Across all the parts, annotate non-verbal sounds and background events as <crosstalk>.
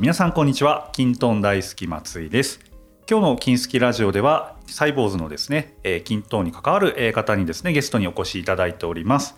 皆さんこんにちはキントン大好き松井です今日の金スキラジオではサイボーズのですね、えー、キントンに関わる方にですねゲストにお越しいただいております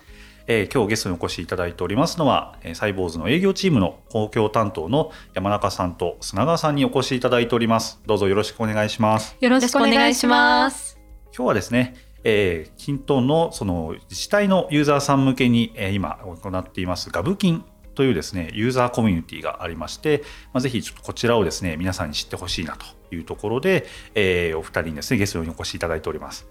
えー、今日ゲストにお越しいただいておりますのは、えー、サイボーズの営業チームの公共担当の山中さんと砂川さんにお越しいただいております。どうぞよろしくお願いします。よろしくお願いします。今日はですね、えー、キントンのその自治体のユーザーさん向けに、えー、今行っていますガブキンというですねユーザーコミュニティがありまして、まあ、ぜひちょっとこちらをですね皆さんに知ってほしいなというところで、えー、お二人にですねゲストにお越しいただいております。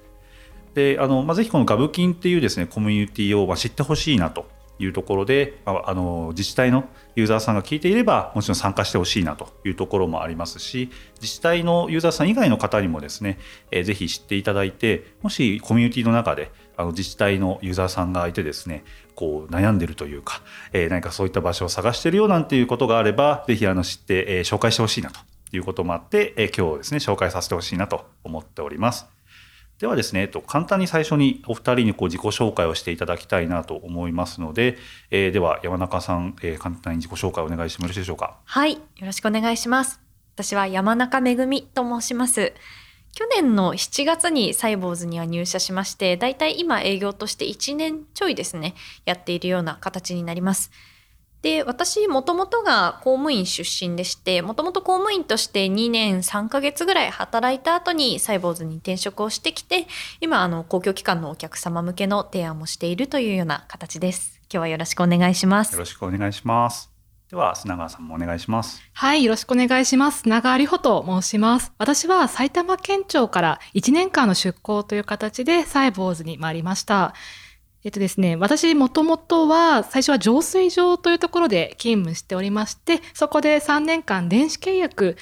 であのまあ、ぜひこのガブキンっていうですねコミュニティをま知ってほしいなというところで、まあ、あの自治体のユーザーさんが聞いていればもちろん参加してほしいなというところもありますし自治体のユーザーさん以外の方にもですね、えー、ぜひ知っていただいてもしコミュニティの中であの自治体のユーザーさんがいてですねこう悩んでるというか、えー、何かそういった場所を探してるよなんていうことがあればぜひあの知って、えー、紹介してほしいなということもあって、えー、今日ですね紹介させてほしいなと思っております。ではですね、と簡単に最初にお二人にこう自己紹介をしていただきたいなと思いますので、えー、では山中さん、えー、簡単に自己紹介をお願いしてもよろしいでしょうか？はい、よろしくお願いします。私は山中めと申します。去年の7月にサイボーズには入社しまして、だいたい今営業として1年ちょいですね、やっているような形になります。で私もともとが公務員出身でしてもともと公務員として2年3ヶ月ぐらい働いた後にサイボーズに転職をしてきて今あの公共機関のお客様向けの提案もしているというような形です。今日はよろしくお願いします。よろしくお願いします。では砂川さんもお願いします。はいよろしくお願いします。砂川里穂と申します。私は埼玉県庁から1年間の出向という形でサイボーズに参りました。えっとですね、私もともとは最初は浄水場というところで勤務しておりまして、そこで3年間電子契約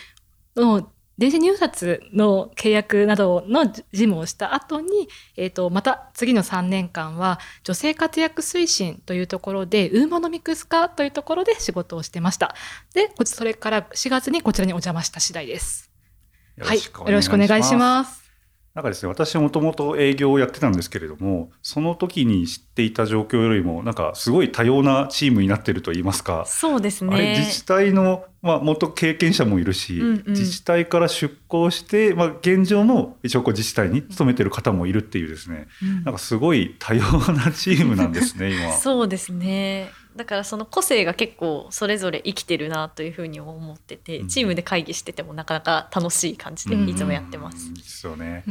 の電子入札の契約などの事務をした後に、えっ、と、また次の3年間は女性活躍推進というところで、ウーマノミクス化というところで仕事をしてました。で、それから4月にこちらにお邪魔した次第です。はい、よろしくお願いします。なんかですね、私もともと営業をやってたんですけれども、その時に知っていた状況よりも、なんかすごい多様なチームになってると言いますか。そうですね。自治体の、まあ、元経験者もいるし、うんうん、自治体から出向して、まあ、現状も一応こう自治体に勤めてる方もいるっていうですね、うん、なんかすごい多様なチームなんですね、今。<laughs> そうですね。だからその個性が結構それぞれ生きてるなというふうに思ってて、チームで会議しててもなかなか楽しい感じでいつもやってます。うんですよね。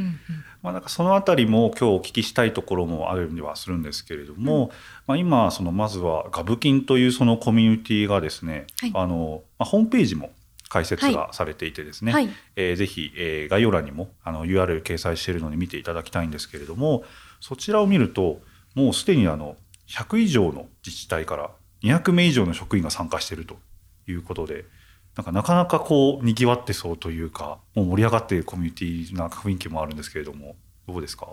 まあなんかそのあたりも今日お聞きしたいところもあるにはするんですけれども、うん、まあ今そのまずはガブキンというそのコミュニティがですね、はい、あのまあ、ホームページも解説がされていてですね、はい、えー、ぜひ、えー、概要欄にもあの URL 掲載しているので見ていただきたいんですけれどもそちらを見るともうすでにあの100以上の自治体から200名以上の職員が参加しているということでなんかなかなかこうにぎわってそうというかもう盛り上がっているコミュニティな雰囲気もあるんですけれどもどうですか？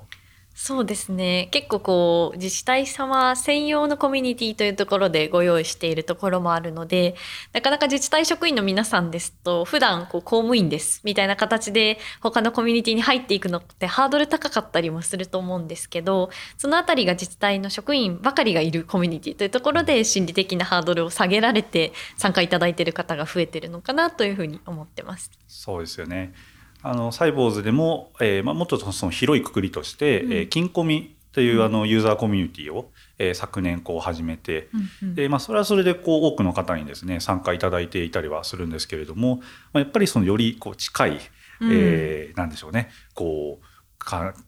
そうですね結構こう自治体様専用のコミュニティというところでご用意しているところもあるのでなかなか自治体職員の皆さんですと普段こう公務員ですみたいな形で他のコミュニティに入っていくのってハードル高かったりもすると思うんですけどその辺りが自治体の職員ばかりがいるコミュニティというところで心理的なハードルを下げられて参加いただいている方が増えてるのかなというふうに思ってます。そうですよねあのサイボーズでも、えーまあ、もっとその広いくくりとして、うん、えー、金コミというあのユーザーコミュニティを、えー、昨年こう始めて、うんうん、でまあ、それはそれでこう多くの方にですね参加いただいていたりはするんですけれども、まあ、やっぱりそのよりこう近い、えー、なんでしょうね。こう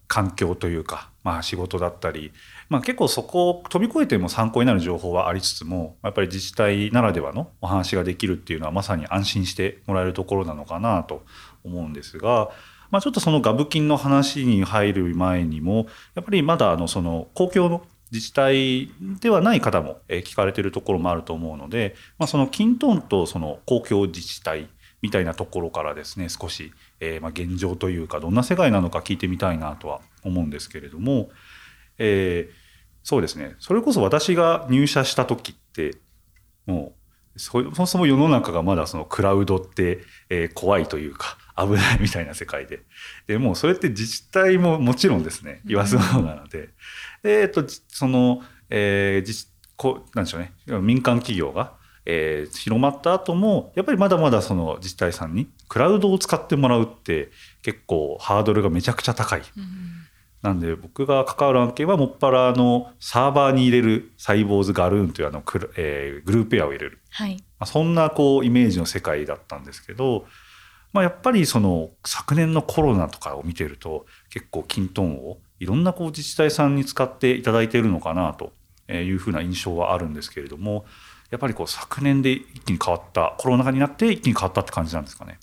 環境というか、まあ、仕事だったり、まあ、結構そこを飛び越えても参考になる情報はありつつもやっぱり自治体ならではのお話ができるっていうのはまさに安心してもらえるところなのかなと思うんですが、まあ、ちょっとそのガブ金の話に入る前にもやっぱりまだあのその公共の自治体ではない方も聞かれてるところもあると思うので、まあ、その金トンとその公共自治体みたいなところからですね少し、えー、ま現状というかどんな世界なのか聞いてみたいなとは思うんですけれども、えー、そうですね。それこそ私が入社した時ってもうそもそも世の中がまだそのクラウドって、え、怖いというか危ないみたいな世界で。でもうそれって自治体ももちろんですね。言わずものなので、でえっとその、えー、自こなんでしょうね。民間企業が、えー、広まった後もやっぱりまだまだその自治体さんにクラウドを使ってもらうって結構ハードルがめちゃくちゃ高い。うんなんで僕が関わる案件はもっぱらのサーバーに入れるサイボーズガルーンというあのク、えー、グループエアを入れる、はい、まあ、そんなこうイメージの世界だったんですけど、まあ、やっぱりその昨年のコロナとかを見てると結構キントンをいろんなこう自治体さんに使っていただいているのかなというふうな印象はあるんですけれどもやっぱりこう昨年で一気に変わったコロナ禍になって一気に変わったって感じなんですかね？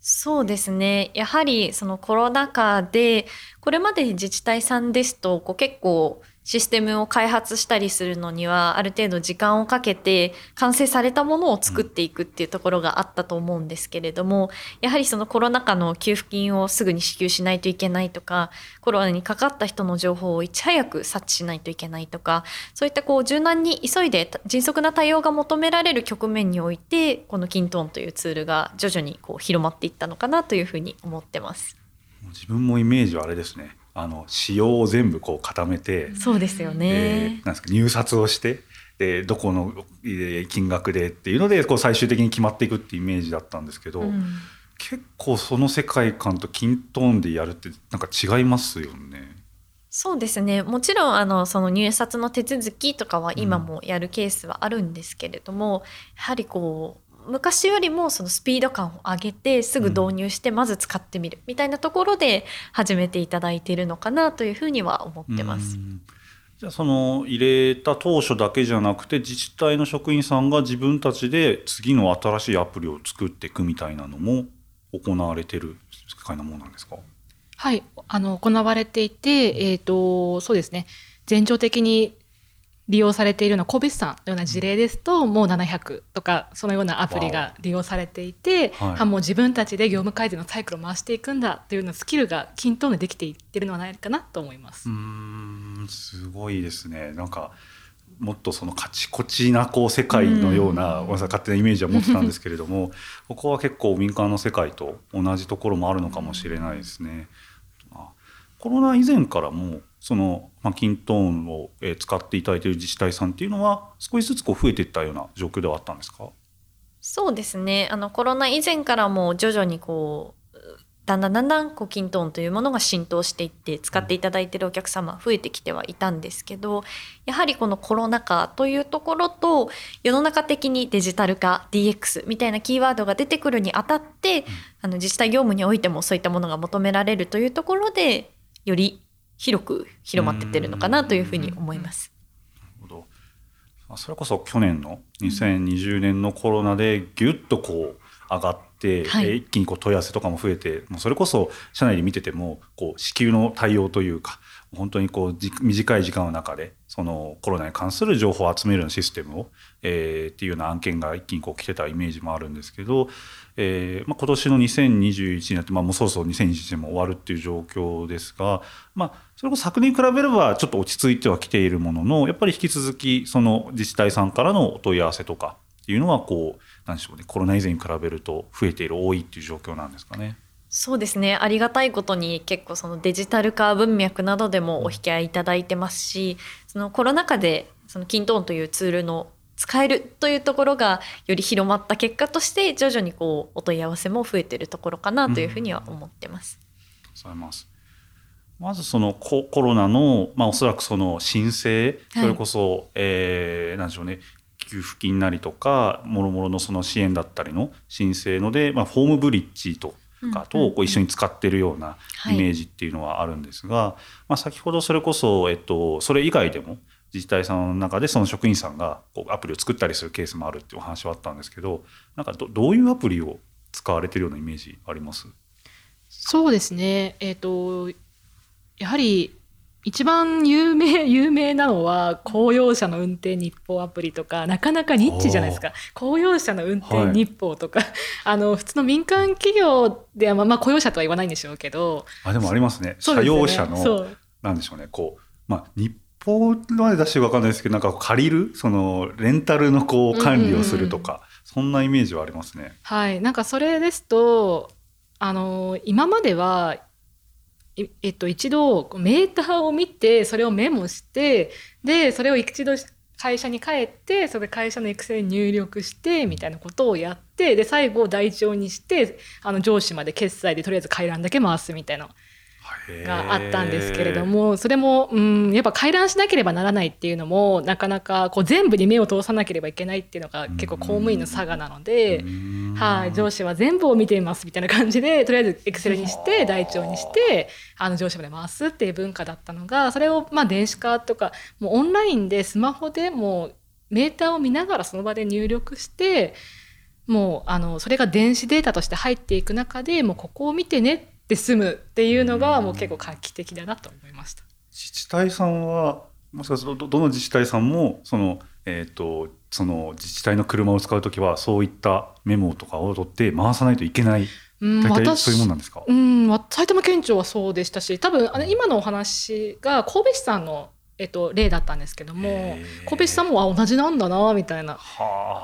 そうですねやはりそのコロナ禍でこれまで自治体さんですとこう結構システムを開発したりするのにはある程度時間をかけて完成されたものを作っていくっていうところがあったと思うんですけれどもやはりそのコロナ禍の給付金をすぐに支給しないといけないとかコロナにかかった人の情報をいち早く察知しないといけないとかそういったこう柔軟に急いで迅速な対応が求められる局面においてこのキントーンというツールが徐々にこう広まっていったのかなというふうに思ってます。自分もイメージはあれですねあの仕様を全部こう固めてそうですよね。なんですか入札をしてでどこの金額でっていうのでこう最終的に決まっていくっていうイメージだったんですけど、うん、結構その世界観とキントーンでやるってなんか違いますよね。そうですね。もちろんあのその入札の手続きとかは今もやるケースはあるんですけれども、うん、やはりこう昔よりもそのスピード感を上げてすぐ導入してまず使ってみるみたいなところで始めていただいているのかなというふうには思ってます。じゃあその入れた当初だけじゃなくて自治体の職員さんが自分たちで次の新しいアプリを作っていくみたいなのも行われてる世界なものなんですか？はい。あの行われていて、えーとそうですね。全場的に利用されているような神戸市さんのような事例ですと、もう700とかそのようなアプリが利用されていて、はい、もう自分たちで業務改善のサイクルを回していくんだというようなスキルが均等にできていってるのではないかなと思います。うんすごいですね。なんかもっとそのカチコチなこう世界のような、う勝手なイメージは持ってたんですけれども <laughs> ここは結構民間の世界と同じところもあるのかもしれないですね。コロナ以前からもその、まあ、キントーンを使っていただいている自治体さんっていうのは少しずつこう増えていったような状況ではあったんですか？そうですね。あのコロナ以前からも徐々にこうだんだんだんだんこうキントーンというものが浸透していって使っていただいているお客様増えてきてはいたんですけどやはりこのコロナ禍というところと世の中的にデジタル化 DX みたいなキーワードが出てくるにあたって、あの自治体業務においてもそういったものが求められるというところでより広く広まってってるのかなというふうに思います。それこそ去年の2020年のコロナでぎゅっとこう上がって、はい、一気にこう問い合わせとかも増えてもうそれこそ社内で見ててもこう支給の対応というか本当にこう短い時間の中でそのコロナに関する情報を集めるようなシステムを、えー、っていうような案件が一気にこう来てたイメージもあるんですけどえーまあ、今年の2021になって、まあ、もうそろそろ2021年も終わるっていう状況ですが、まあ、それこそ昨年に比べればちょっと落ち着いてはきているもののやっぱり引き続きその自治体さんからのお問い合わせとかっていうのはこうなんでしょうねコロナ以前に比べると増えている多いっていう状況なんですかね。そうですねありがたいことに結構そのデジタル化文脈などでもお引き合いいただいてますしそのコロナ禍でそのキントーンというツールの使えるというところがより広まった結果として徐々にこうお問い合わせも増えてるところかなというふうには思ってます。うん、ままずそのコロナの、まあ、おそらくその申請それこそ、はい、えー、なんでしょうね。給付金なりとかもろもろのその支援だったりの申請ので、まあ、フォームブリッジとかとこう一緒に使ってるようなイメージっていうのはあるんですが、はい、まあ、先ほどそれこそ、えっと、それ以外でも自治体さんの中でその職員さんがこうアプリを作ったりするケースもあるっていうお話はあったんですけどなんかどどういうアプリを使われてるようなイメージあります？そうですね、えーと、やはり一番有名 <laughs> 有名なのは公用車の運転日報アプリとかなかなかニッチじゃないですか。公用車の運転日報とか、はい、あの普通の民間企業では、まあ、まあ、公用車とは言わないんでしょうけど。あでもありますね。車用車のなんでしょうね。こう、まあ、日報まで出して分かんないですけどなんか借りる？そのレンタルのこう管理をするとか、うん。うん、そんなイメージはありますね。はい。なんかそれですとあの今まではえっと、一度メーターを見てそれをメモしてでそれを一度会社に帰ってそれ会社のエクセルに入力してみたいなことをやってで最後台帳にしてあの上司まで決済でとりあえず回覧だけ回すみたいながあったんですけれどもそれもうんやっぱ回覧しなければならないっていうのもなかなかこう全部に目を通さなければいけないっていうのが結構公務員の差がなので、はい、上司は全部を見ていますみたいな感じでとりあえずエクセルにして台帳にしてあの上司まで回すっていう文化だったのがそれをまあ電子化とかもうオンラインでスマホでもうメーターを見ながらその場で入力してもうあのそれが電子データとして入っていく中でもうここを見てねってで済むっていうのがもう結構画期的だなと思いました。自治体さんはもしかするとどの自治体さんもその,、えーと、その自治体の車を使う時はそういったメモとかを取って回さないといけない。うん、大体そういうもんなんですか、うん、埼玉県庁はそうでしたし多分あの今のお話が神戸市さんのえっと、例だったんですけども神戸市さんもあ同じなんだなみたいな、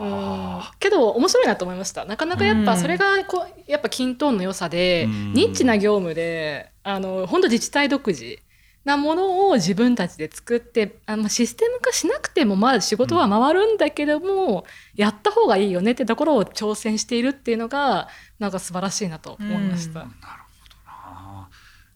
うん、けど面白いなと思いました。なかなかやっぱそれがこうやっぱ均等の良さで、ニッチな業務であの本当自治体独自なものを自分たちで作ってあのシステム化しなくてもまあ仕事は回るんだけども、うん、やった方がいいよねってところを挑戦しているっていうのがなんか素晴らしいなと思いました。うん、なるほどな、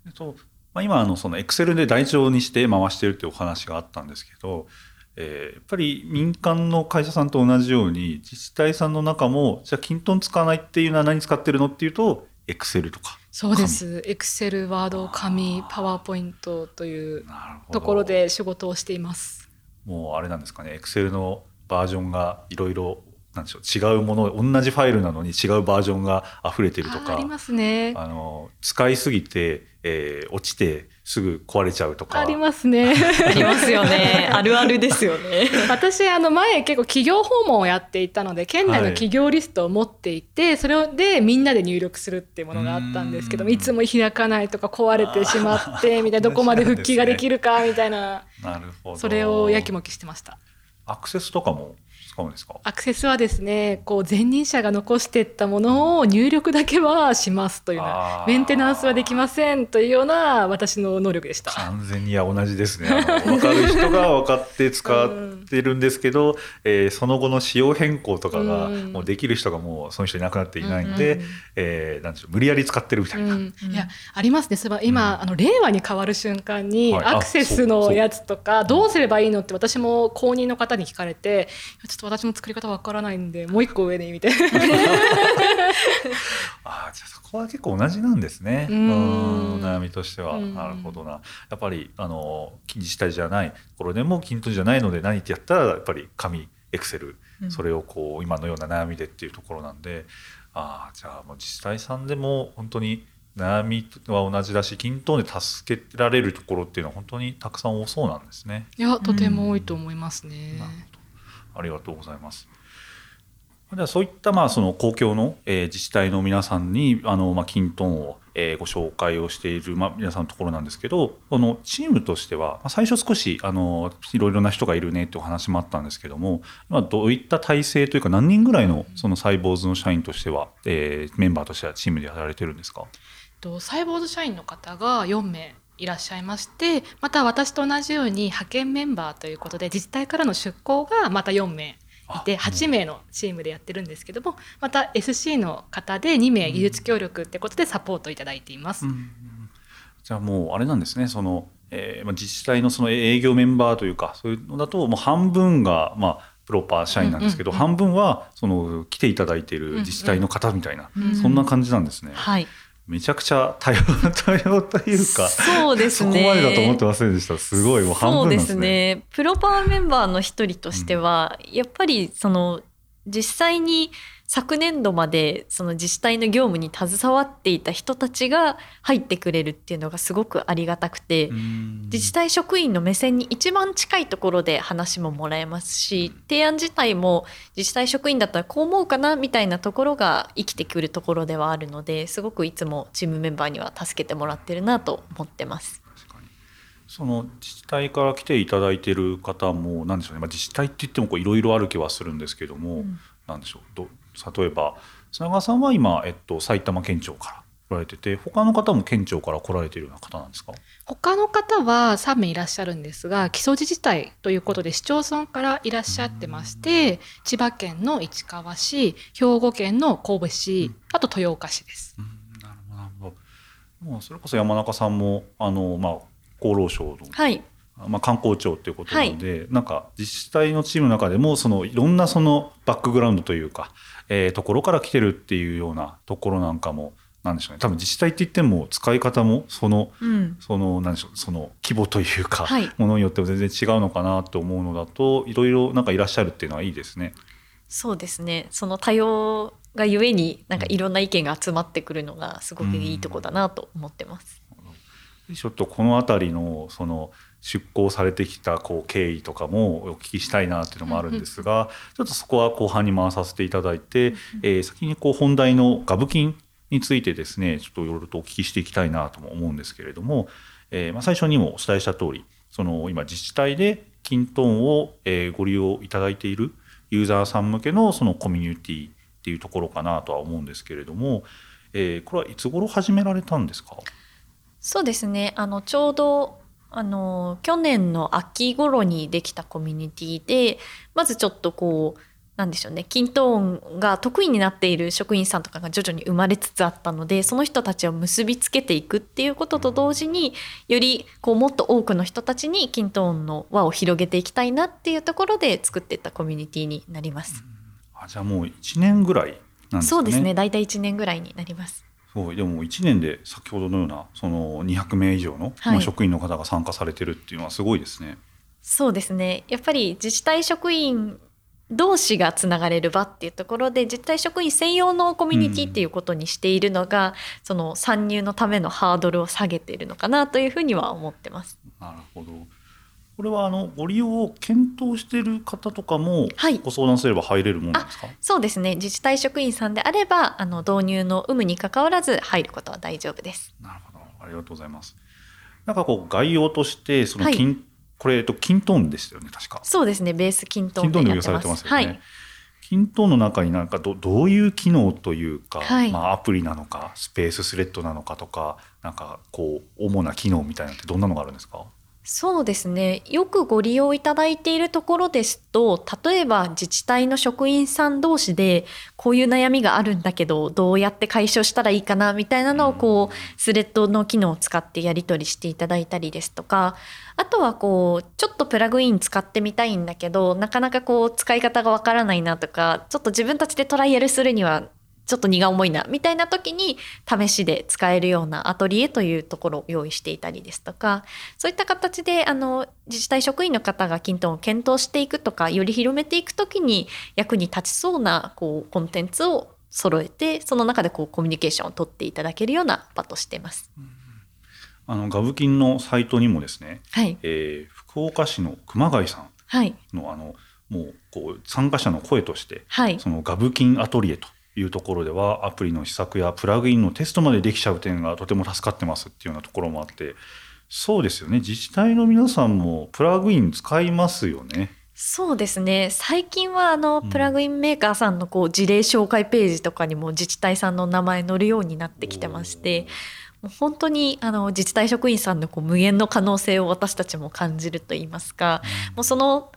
えっとまあ、今あのそのエクセルで台帳にして回してるっていうお話があったんですけど、えー、やっぱり民間の会社さんと同じように自治体さんの中もじゃあキントン使わないっていうのは何使ってるのっていうとエクセルとか。そうです。エクセルワー。ド紙パワーポイントというところで仕事をしています。もうあれなんですかね。エクセルのバージョンがいろいろなんでしょう違うもの同じファイルなのに違うバージョンが溢れてるとか。ありますね。あの使いすぎてえー、落ちてすぐ壊れちゃうとか。ありますね。<laughs> ありますよね。あるあるですよね。<laughs> 私あの前結構企業訪問をやっていたので県内の企業リストを持っていて、はい、それでみんなで入力するっていうものがあったんですけどいつも開かないとか壊れてしまってみたいなどこまで復帰ができるかみたいな。なるほど。それをやきもきしてました。アクセスとかも使うんですか？アクセスはですねこう前任者が残していったものを入力だけはしますというようなメンテナンスはできませんというような私の能力でした。完全には同じですね。分かる人が分かって使ってるんですけど、うん、えー、その後の仕様変更とかがもうできる人がもうその人いなくなっていないんで、うん、えー、なんでしょう無理やり使ってるみたいな、うん、いやありますね。それは今、うん、あの令和に変わる瞬間に、はい、アクセスのやつとかどうすればいいのって私も公認の方に聞かれてちょっと私も作り方わからないんでもう一個上でみたいな。<laughs> あじゃあそこは結構同じなんですね。うん。悩みとしては。なるほどな。やっぱりあの自治体じゃないところでも均等じゃないので何ってやったらやっぱり紙エクセルそれをこう今のような悩みでっていうところなんで。ああじゃあもう自治体さんでも本当に悩みは同じだし均等で助けられるところっていうのは本当にたくさん多そうなんですね。いやとても多いと思いますね。ありがとうございます。ではそういったまあその公共の、え、自治体の皆さんにあの、まあ、キントンを、え、ご紹介をしている、ま、皆さんのところなんですけどこのチームとしては、ま、最初少しあのいろいろな人がいるねってお話もあったんですけども今どういった体制というか何人ぐらいのそのサイボーズの社員としては、え、メンバーとしてはチームでやられてるんですか？サイボーズ社員の方が4名いらっしゃいましてまた私と同じように派遣メンバーということで自治体からの出向がまた4名いて8名のチームでやってるんですけどもまた SC の方で2名技術協力ってことでサポートいただいています。うん、じゃあもうあれなんですねその、えーまあ、自治体のその営業メンバーというかそういうのだともう半分がまあプロパー社員なんですけど、うんうんうん、半分はその来ていただいている自治体の方みたいな、うんうん、そんな感じなんですね。はいめちゃくちゃ多様多様というかそうですね。そこまでだと思ってませんでした。すごいもう半分ですね。そうですね。プロパーメンバーの一人としては、うん、やっぱりその実際に昨年度までその自治体の業務に携わっていた人たちが入ってくれるっていうのがすごくありがたくて自治体職員の目線に一番近いところで話ももらえますし提案自体も自治体職員だったらこう思うかなみたいなところが生きてくるところではあるのですごくいつもチームメンバーには助けてもらってるなと思ってます。その自治体から来ていただいている方も何でしょうね、まあ、自治体って言ってもいろいろある気はするんですけども、うん、何でしょう。ど例えば砂川さんは今、えっと、埼玉県庁から来られてて他の方も県庁から来られているような方なんですか？他の方は3名いらっしゃるんですが木曽自治体ということで市町村からいらっしゃってまして千葉県の市川市兵庫県の神戸市あと豊岡市です。なるほどなるほど。もうそれこそ山中さんもあの、まあ、厚労省の、はいまあ、観光庁ということなので、はい、なんか自治体のチームの中でもそのいろんなそのバックグラウンドというか、えー、ところから来てるっていうようなところなんかもなんでしょうね。多分自治体って言っても使い方もその、うん、そのなんでしょうその規模というか、はい、ものによっても全然違うのかなと思うのだといろいろなんかいらっしゃるっていうのはいいですね。そうですね。その多様がゆえになんかいろんな意見が集まってくるのがすごくいいとこだなと思ってます。うん、ちょっとこの辺りのその出向されてきたこう経緯とかもお聞きしたいなっていうのもあるんですが、ちょっとそこは後半に回させていただいて、えー、先にこう本題のガブ金についてですねちょっといろいろとお聞きしていきたいなとも思うんですけれども、えー、まあ最初にもお伝えした通りその今自治体でキントーンをご利用いただいているユーザーさん向けのそのコミュニティっていうところかなとは思うんですけれども、えー、これはいつ頃始められたんですか？そうですね。あのちょうどあの去年の秋頃にできたコミュニティでまずちょっとこうなんでしょうね均等音が得意になっている職員さんとかが徐々に生まれつつあったのでその人たちを結びつけていくっていうことと同時によりこうもっと多くの人たちに均等音の輪を広げていきたいなっていうところで作っていったコミュニティになります。あじゃあもう1年ぐらいなんですね。そうですね大体1年ぐらいになります。そうでも1年で先ほどのようなその200名以上の、はい、職員の方が参加されてるっていうのはすごいですね。そうですねやっぱり自治体職員同士がつながれる場っていうところで実態職員専用のコミュニティっていうことにしているのが、うん、その参入のためのハードルを下げているのかなというふうには思ってます。なるほどこれはあのご利用を検討している方とかもご相談すれば入れるものですか、はい、そうですね自治体職員さんであればあの導入の有無にかかわらず入ることは大丈夫です。なるほどありがとうございます。なんかこう概要としてその金、はいこれ、えっと、キントーンですよね、確か。そうですね、ベースキントーンでやってます。よね。はい。キントーンの中になんかどどういう機能というか、はい、まあ、アプリなのかスペーススレッドなのかとかなんかこう主な機能みたいなってどんなのがあるんですか？そうですね。よくご利用いただいているところですと例えば自治体の職員さん同士でこういう悩みがあるんだけどどうやって解消したらいいかなみたいなのをこうスレッドの機能を使ってやり取りしていただいたりですとかあとはこうちょっとプラグイン使ってみたいんだけどなかなかこう使い方がわからないなとかちょっと自分たちでトライアルするにはちょっと荷が重いなみたいな時に試しで使えるようなアトリエというところを用意していたりですとかそういった形であの自治体職員の方がキントンを検討していくとかより広めていく時に役に立ちそうなこうコンテンツを揃えてその中でこうコミュニケーションを取っていただけるような場としています。あのガブキンのサイトにもですね、はい。えー、福岡市の熊谷さんの、はい、あのもうこう参加者の声として、はい、そのガブキンアトリエというところではアプリの試作やプラグインのテストまでできちゃう点がとても助かってますっていうようなところもあってそうですよね。自治体の皆さんもプラグイン使いますよね。そうですね。最近はあのプラグインメーカーさんのこう事例紹介ページとかにも自治体さんの名前載るようになってきてましてもう本当にあの自治体職員さんのこう無限の可能性を私たちも感じるといいますか、もうその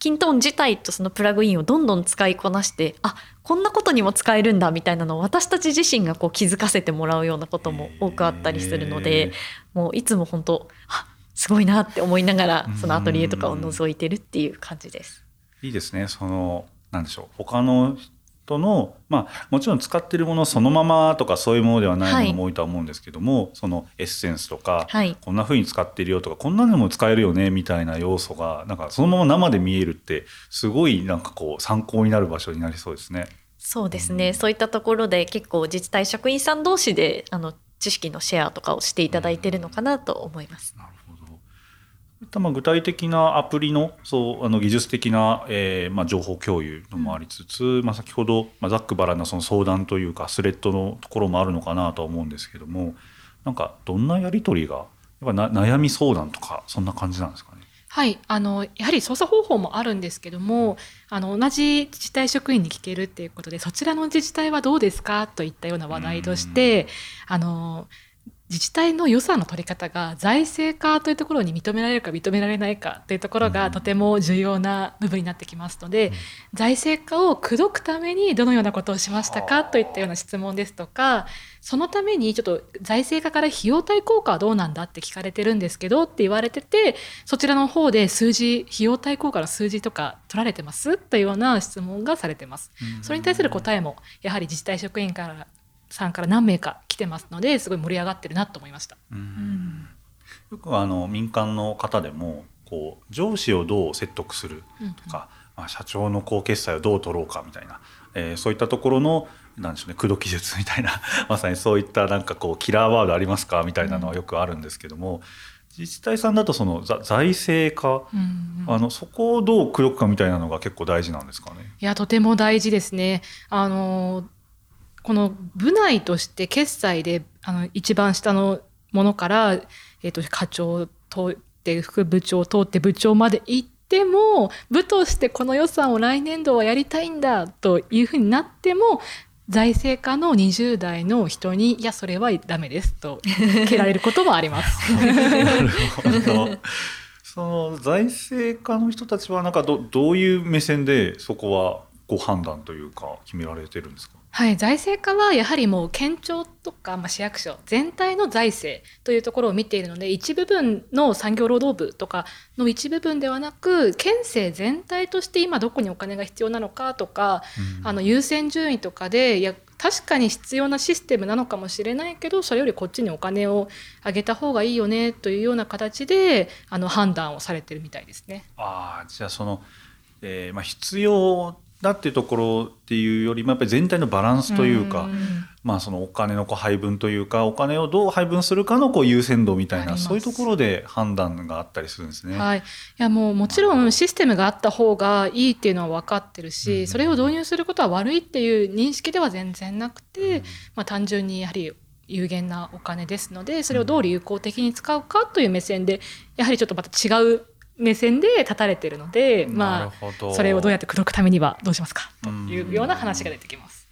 キントーン自体とそのプラグインをどんどん使いこなしてあこんなことにも使えるんだみたいなのを私たち自身がこう気づかせてもらうようなことも多くあったりするのでもういつも本当あすごいなって思いながらそのアトリエとかを覗いてるっていう感じです。いいですね。そのなんでしょう。他の人の、まあ、もちろん使ってるものそのままとかそういうものではないものも多いとは思うんですけども、はい、そのエッセンスとか、はい、こんな風に使ってるよとかこんなのも使えるよねみたいな要素がなんかそのまま生で見えるってすごいなんかこう参考になる場所になりそうですね。そうですね、うん、そういったところで結構自治体職員さん同士であの知識のシェアとかをしていただいているのかなと思います。なるったまあ具体的なアプリのそうあの技術的な、えーまあ、情報共有のもありつつ、うん、まあ、先ほど、まあ、ざっくばらんなその相談というかスレッドのところもあるのかなとは思うんですけどもなんかどんなやり取りがやっぱな悩み相談とかそんな感じなんですかね？はい、あのやはり操作方法もあるんですけども、あの同じ自治体職員に聞けるっていうことで、そちらの自治体はどうですか？といったような話題として、あの自治体の予算の取り方が財政化というところに認められるか認められないかというところがとても重要な部分になってきますので、うん、財政化を口説くためにどのようなことをしましたかといったような質問ですとかそのためにちょっと財政化から費用対効果はどうなんだって聞かれてるんですけどって言われててそちらの方で数字費用対効果の数字とか取られてますというような質問がされてます。それに対する答えもやはり自治体職員からさんから何名か来てますのですごい盛り上がってるなと思いました。うん、よくあの民間の方でもこう上司をどう説得するとか、うんうん、まあ、社長の高決済をどう取ろうかみたいな、えー、そういったところのなんでしょうね口説き術みたいな <laughs> まさにそういったなんかこうキラーワードありますかみたいなのはよくあるんですけども。うん自治体さんだとその財政化、うんうん、あのそこをどう口説くかみたいなのが結構大事なんですかね？いやとても大事ですね。あのこの部内として決済であの一番下のものから、えーと、課長通って副部長通って部長まで行っても部としてこの予算を来年度はやりたいんだというふうになっても財政課の20代の人に「いやそれはダメです」と蹴られることもあります。<laughs> なるほどその財政課の人たちはなんかどどういう目線でそこはご判断というか決められてるんですか？はい、財政課はやはりもう県庁とか、まあ、市役所全体の財政というところを見ているので一部分の産業労働部とかの一部分ではなく県政全体として今どこにお金が必要なのかとか、うん、あの優先順位とかでいや確かに必要なシステムなのかもしれないけどそれよりこっちにお金をあげた方がいいよねというような形であの判断をされてるみたいですね。あじゃあその、えーまあ、必要だっていうところっていうよりもやっぱり全体のバランスというか、うまあそのお金の配分というかお金をどう配分するかのこう優先度みたいなそういうところで判断があったりするんですね。はい、いやもうもちろんシステムがあった方がいいっていうのは分かってるし、うん、それを導入することは悪いっていう認識では全然なくて、うん、まあ、単純にやはり有限なお金ですのでそれをどう有効的に使うかという目線でやはりちょっとまた違う目線で立たれてるので、まあ、それをどうやって口説くためにはどうしますかというような話が出てきます。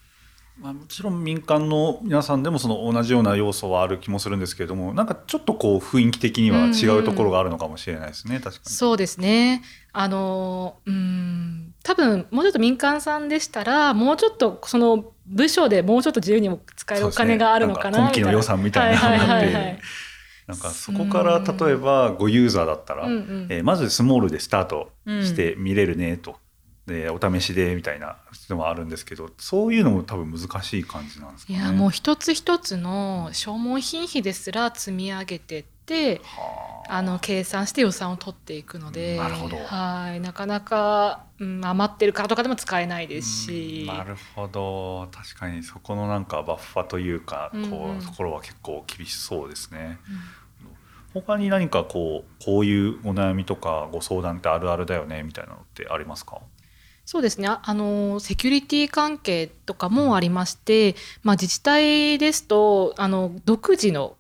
まあ、もちろん民間の皆さんでもその同じような要素はある気もするんですけれどもなんかちょっとこう雰囲気的には違うところがあるのかもしれないですね、うん、確かに。そうですね。あのうん。多分もうちょっと民間さんでしたらもうちょっとその部署でもうちょっと自由にも使えるお金があるのかな、ね、今期の予算みたいなのがあって。なんかそこから例えばごユーザーだったら、うんうん、えー、まずスモールでスタートして見れるねと、うん、でお試しでみたいなのもあるんですけどそういうのも多分難しい感じなんですかね。いやもう一つ一つの消耗品費ですら積み上げてってあの計算して予算を取っていくのでなるほど。はい。なかなか、うん、余ってるからとかでも使えないですし。なるほど。確かにそこのなんかバッファというかこう、うんうん、ところは結構厳しそうですね。うん他に何かこうこういうお悩みとかご相談ってあるあるだよねみたいなのってありますか？そうですね。あのセキュリティ関係とかもありまして、まあ、自治体ですとあの独自の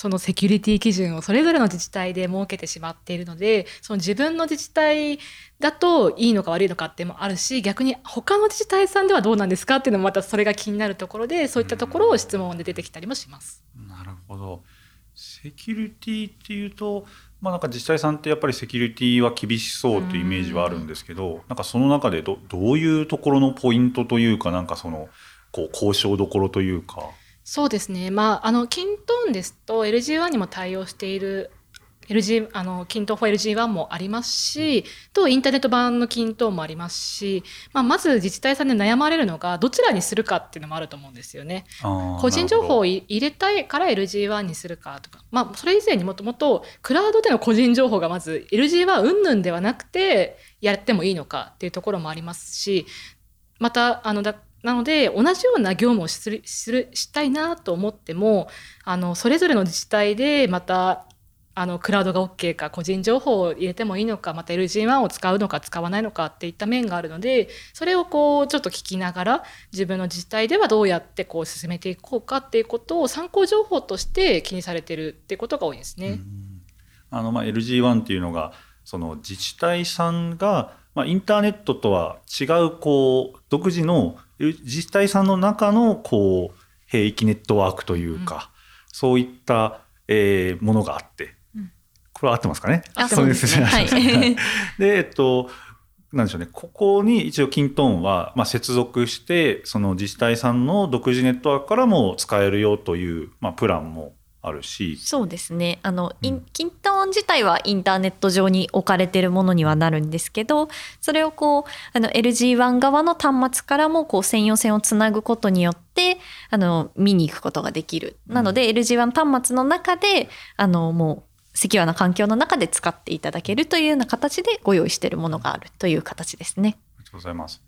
そのセキュリティ基準をそれぞれの自治体で設けてしまっているのでその自分の自治体だといいのか悪いのかってもあるし逆に他の自治体さんではどうなんですかっていうのもまたそれが気になるところでそういったところを質問で出てきたりもします。なるほどセキュリティっていうと、まあ、なんか自治体さんってやっぱりセキュリティは厳しそうというイメージはあるんですけど、んなんかその中でどどういうところのポイントというかなんかそのこう交渉どころというか。そうですね、まあ、あのキントーンですと LG1 にも対応している LG あのキントーン 4LG1 もありますしとインターネット版のキントーンもありますし、まあ、まず自治体さんで悩まれるのがどちらにするかっていうのもあると思うんですよね。個人情報を入れたいから LG1 にするかとか、まあ、それ以前にもともとクラウドでの個人情報がまず LG1 云々ではなくてやってもいいのかっていうところもありますしまたあのだなので同じような業務をするするしたいなと思ってもあのそれぞれの自治体でまたあのクラウドが OK か個人情報を入れてもいいのかまた LG1 を使うのか使わないのかっていった面があるのでそれをこうちょっと聞きながら自分の自治体ではどうやってこう進めていこうかっていうことを参考情報として気にされてるってことが多いですね。あのまあ LG1 っていうのがその自治体さんが、まあ、インターネットとは違うこう独自の自治体さんの中のこう兵域ネットワークというか、うん、そういった、えー、ものがあって、うん、これは合ってますかね。そうですね。はい、<laughs> でえっとなんでしょうね、ここに一応キントーンは、まあ、接続して、その自治体さんの独自ネットワークからも使えるよという、まあ、プランもあるしそうですねあの、うん、キントーン自体はインターネット上に置かれてるものにはなるんですけどそれをこうあの LG1 側の端末からもこう専用線をつなぐことによってあの見に行くことができる。なので、うん、LG1 端末の中であのもうセキュアな環境の中で使っていただけるというような形でご用意しているものがあるという形ですね。ありがとうございます。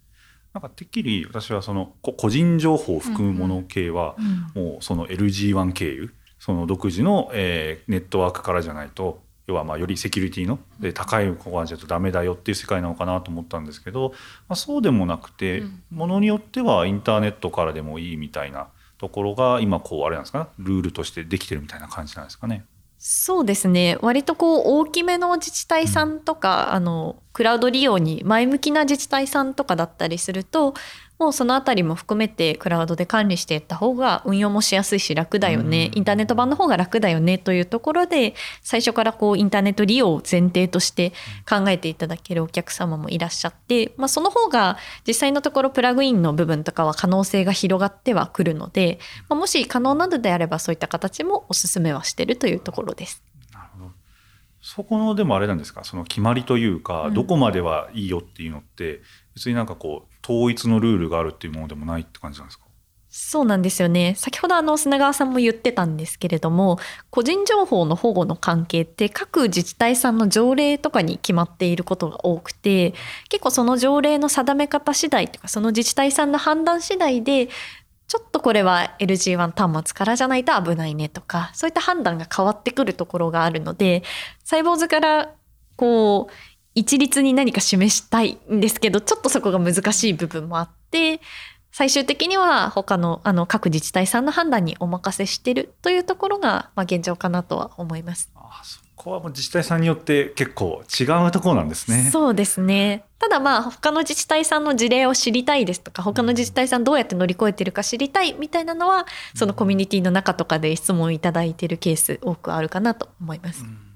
なんかてっきり私はその個人情報を含むもの系はもうその LG1 経由その独自の、えー、ネットワークからじゃないと要はまあよりセキュリティので高いここはじゃとダメだよっていう世界なのかなと思ったんですけど、まあ、そうでもなくて、ものによってはインターネットからでもいいみたいなところが今こうあれなんですか？ねルールとしてできてるみたいな感じなんですかね？そうですね。割とこう大きめの自治体さんとか、うん、あのクラウド利用に前向きな自治体さんとかだったりするともうそのあたりも含めてクラウドで管理していった方が運用もしやすいし楽だよね、インターネット版の方が楽だよねというところで最初からこうインターネット利用を前提として考えていただけるお客様もいらっしゃって、まあ、その方が実際のところプラグインの部分とかは可能性が広がってはくるので、まあ、もし可能なのであればそういった形もお勧めはしてるというところです。そこのでもあれなんですか？その決まりというか、どこまではいいよっていうのって別になんかこう統一のルールがあるっていうものでもないって感じなんですか？そうなんですよね。先ほどあの砂川さんも言ってたんですけれども個人情報の保護の関係って各自治体さんの条例とかに決まっていることが多くて結構その条例の定め方次第とかその自治体さんの判断次第でちょっとこれは LG1 端末からじゃないと危ないねとかそういった判断が変わってくるところがあるのでサイボーズからこう一律に何か示したいんですけどちょっとそこが難しい部分もあって最終的には他のあの各自治体さんの判断にお任せしてるというところが、まあ、現状かなとは思います。あそこはもう自治体さんによって結構違うところなんですね。そうですね。ただまあ他の自治体さんの事例を知りたいですとか他の自治体さんどうやって乗り越えてるか知りたいみたいなのはそのコミュニティの中とかで質問いただいてるケース多くあるかなと思います。なるほど。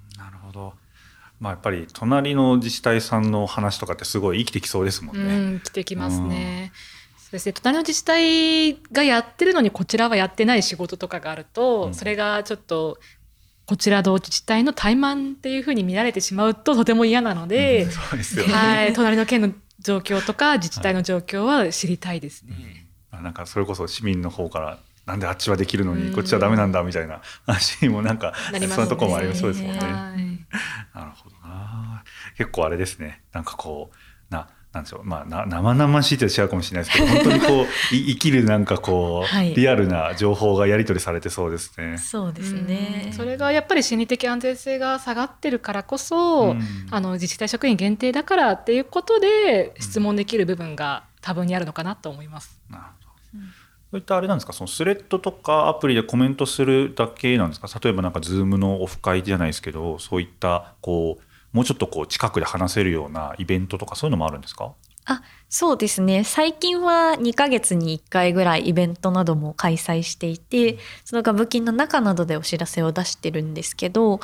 まあやっぱり隣の自治体さんの話とかってすごい生きてきそうですもんね。うん、生きてきますね。そうですね隣の自治体がやってるのにこちらはやってない仕事とかがあると、うん、それがちょっとこちらの自治体の怠慢っていうふうに見られてしまうととても嫌なので、うん、そうですよね、はい、隣の県の状況とか自治体の状況は知りたいですね。はい、なんかそれこそ市民の方からなんであっちはできるのにこっちはダメなんだみたいな話もなんか、ね、そんなところもありそうですもんね。はい、なるほどな。結構あれですね。なんかこうななんでしょう。まあな生々しいって違うかもしれないですけど本当にこう <laughs> 生きるなんかこう、はい、リアルな情報がやり取りされてそうですね。そうですね。それがやっぱり心理的安全性が下がってるからこそ、あの自治体職員限定だからっていうことで質問できる部分が多分にあるのかなと思います。なるほど。そういったあれなんですか？そのスレッドとかアプリでコメントするだけなんですか？例えばなんか Zoom のオフ会じゃないですけどそういったこうもうちょっとこう近くで話せるようなイベントとかそういうのもあるんですか？あそうですね。最近は2ヶ月に1回ぐらいイベントなども開催していてそのガブキンの中などでお知らせを出してるんですけど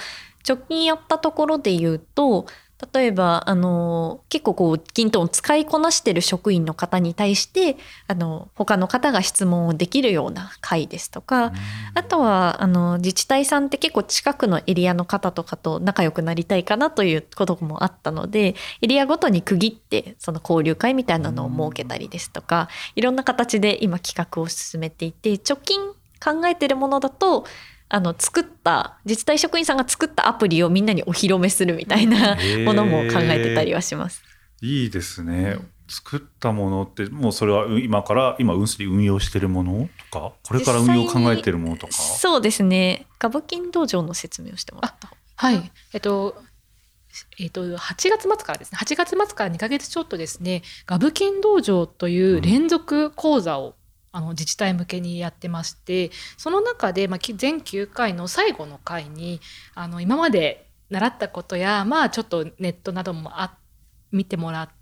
直近やったところで言うと例えばあの結構こうキントンを使いこなしてる職員の方に対してあの他の方が質問をできるような会ですとかあとはあの自治体さんって結構近くのエリアの方とかと仲良くなりたいかなということもあったのでエリアごとに区切ってその交流会みたいなのを設けたりですとかいろんな形で今企画を進めていて直近考えてるものだとあの作った自治体職員さんが作ったアプリをみんなにお披露目するみたいな <laughs> ものも考えてたりはします。いいですね。作ったものってもうそれは今から今運水運用してるものとか？これから運用考えてるものとか？そうですね。ガブキン道場の説明をしてもらった。はい。えっとえっと、8月末からですね。8月末から2か月ちょっとですね。ガブキン道場という連続講座をあの自治体向けにやってましてその中で、まあ、全9回の最後の回にあの今まで習ったことやまあちょっとネットなどもあ見てもらって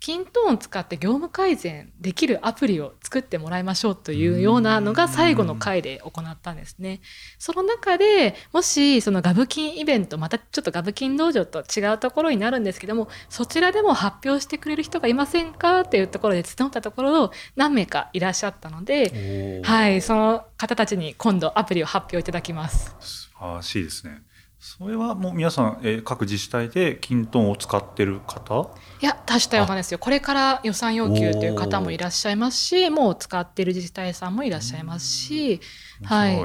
キントーンを使って業務改善できるアプリを作ってもらいましょうというようなのが最後の回で行ったんですね。その中でもしそのガブキンイベントまたちょっとガブキン道場と違うところになるんですけどもそちらでも発表してくれる人がいませんかっていうところで募ったところ何名かいらっしゃったので、はい、その方たちに今度アプリを発表いただきます。素晴らしいですね。それはもう皆さん、えー、各自治体でキントンを使ってる方？いや多種多様ですよ。これから予算要求という方もいらっしゃいますしもう使ってる自治体さんもいらっしゃいますし、はい。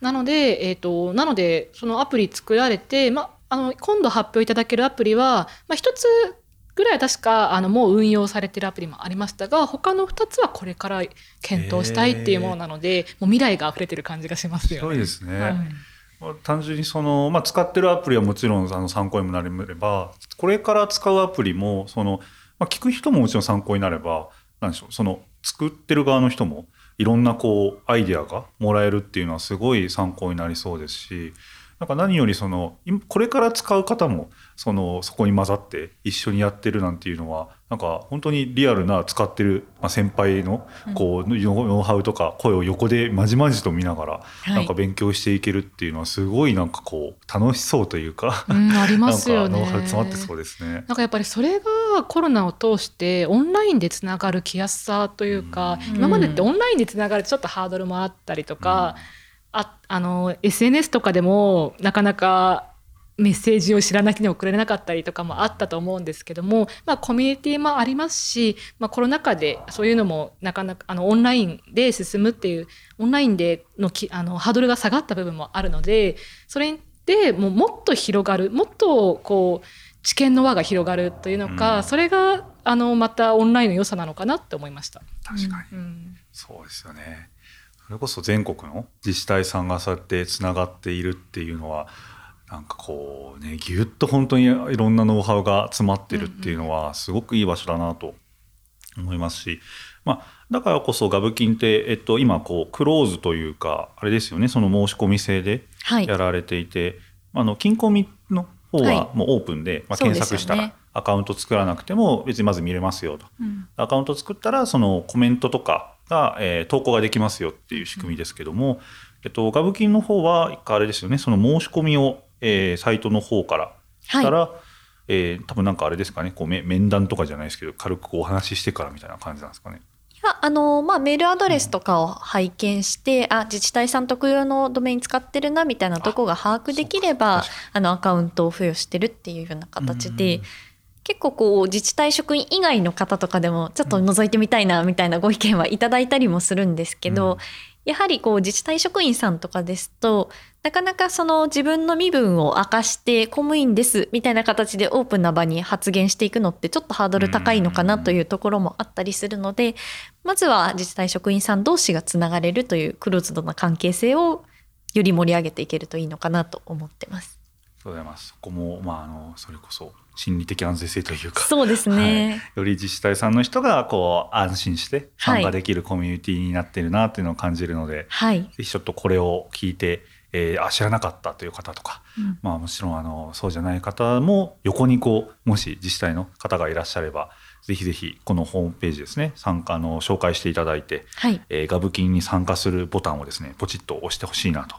なので、えーと、なのでそのアプリ作られて、ま、あの今度発表いただけるアプリは、まあ、1つぐらい確かあのもう運用されてるアプリもありましたが他の2つはこれから検討したいっていうものなので、もう未来が溢れてる感じがしますよね。そうですね、はい単純にその、まあ、使ってるアプリはもちろんあの参考にもなればこれから使うアプリもその、まあ、聞く人ももちろん参考になれば何でしょうその作ってる側の人もいろんなこうアイデアがもらえるっていうのはすごい参考になりそうですしなんか何よりそのこれから使う方もそのそこに混ざって一緒にやってるなんていうのはなんか本当にリアルな使ってる、まあ、先輩のこう、ノウハウとか声を横でまじまじと見ながら、なんか勉強していけるっていうのはすごいなんかこう楽しそうというか、うん、<laughs> ありますよね。ノウハウ詰まってそうですね。なんかやっぱりそれがコロナを通してオンラインでつながる気やすさというか、うん、今までってオンラインでつながるちょっとハードルもあったりとか。うんああの SNS とかでもなかなかメッセージを知らない人に送れなかったりとかもあったと思うんですけども、まあ、コミュニティもありますし、まあ、コロナ禍でそういうのもなかなかあのオンラインで進むっていうオンラインでのきあのハードルが下がった部分もあるのでそれでもうもっと広がるもっとこう知見の輪が広がるというのか、うん、それがあのまたオンラインの良さなのかなって思いました。確かに、うん、そうですよねそれこそ全国の自治体さんがそうやってつながっているっていうのはなんかこうねぎゅっと本当にいろんなノウハウが詰まってるっていうのはすごくいい場所だなと思いますし、まあ、だからこそガブキンって、えっと、今こうクローズというかあれですよねその申し込み制でやられていて、はい、あの金込みの方はもうオープンで、はい、まあ、検索したらアカウント作らなくても別にまず見れますよと、うん、アカウント作ったらそのコメントとかが、えー、投稿ができますよっていう仕組みですけども、えっと、ガブ金の方は一回あれですよねその申し込みを、えー、サイトの方からしたら、はい、えー、多分なんかあれですかねこう面談とかじゃないですけど軽くこうお話ししてからみたいな感じなんですかね。いやあのまあ、メールアドレスとかを拝見して、うん、あ自治体さん特有のドメイン使ってるなみたいなとこが把握できればあのアカウントを付与してるっていうような形で。結構こう自治体職員以外の方とかでもちょっと覗いてみたいなみたいなご意見はいただいたりもするんですけど、うん、やはりこう自治体職員さんとかですとなかなかその自分の身分を明かして公務員ですみたいな形でオープンな場に発言していくのってちょっとハードル高いのかなというところもあったりするのでまずは自治体職員さん同士がつながれるというクローズドな関係性をより盛り上げていけるといいのかなと思ってます。ありがとうございます。そこもまああのそれこそ心理的安全性というかそうですね、はい、より自治体さんの人がこう安心して参加できるコミュニティになってるなっていうのを感じるので、はい、ぜひちょっとこれを聞いて、えー、あ知らなかったという方とか、うん、まあ、もちろんあのそうじゃない方も横にこうもし自治体の方がいらっしゃればぜひぜひこのホームページですね参加の紹介していただいて、はい。えー、ガブキンに参加するボタンをですねポチッと押してほしいなと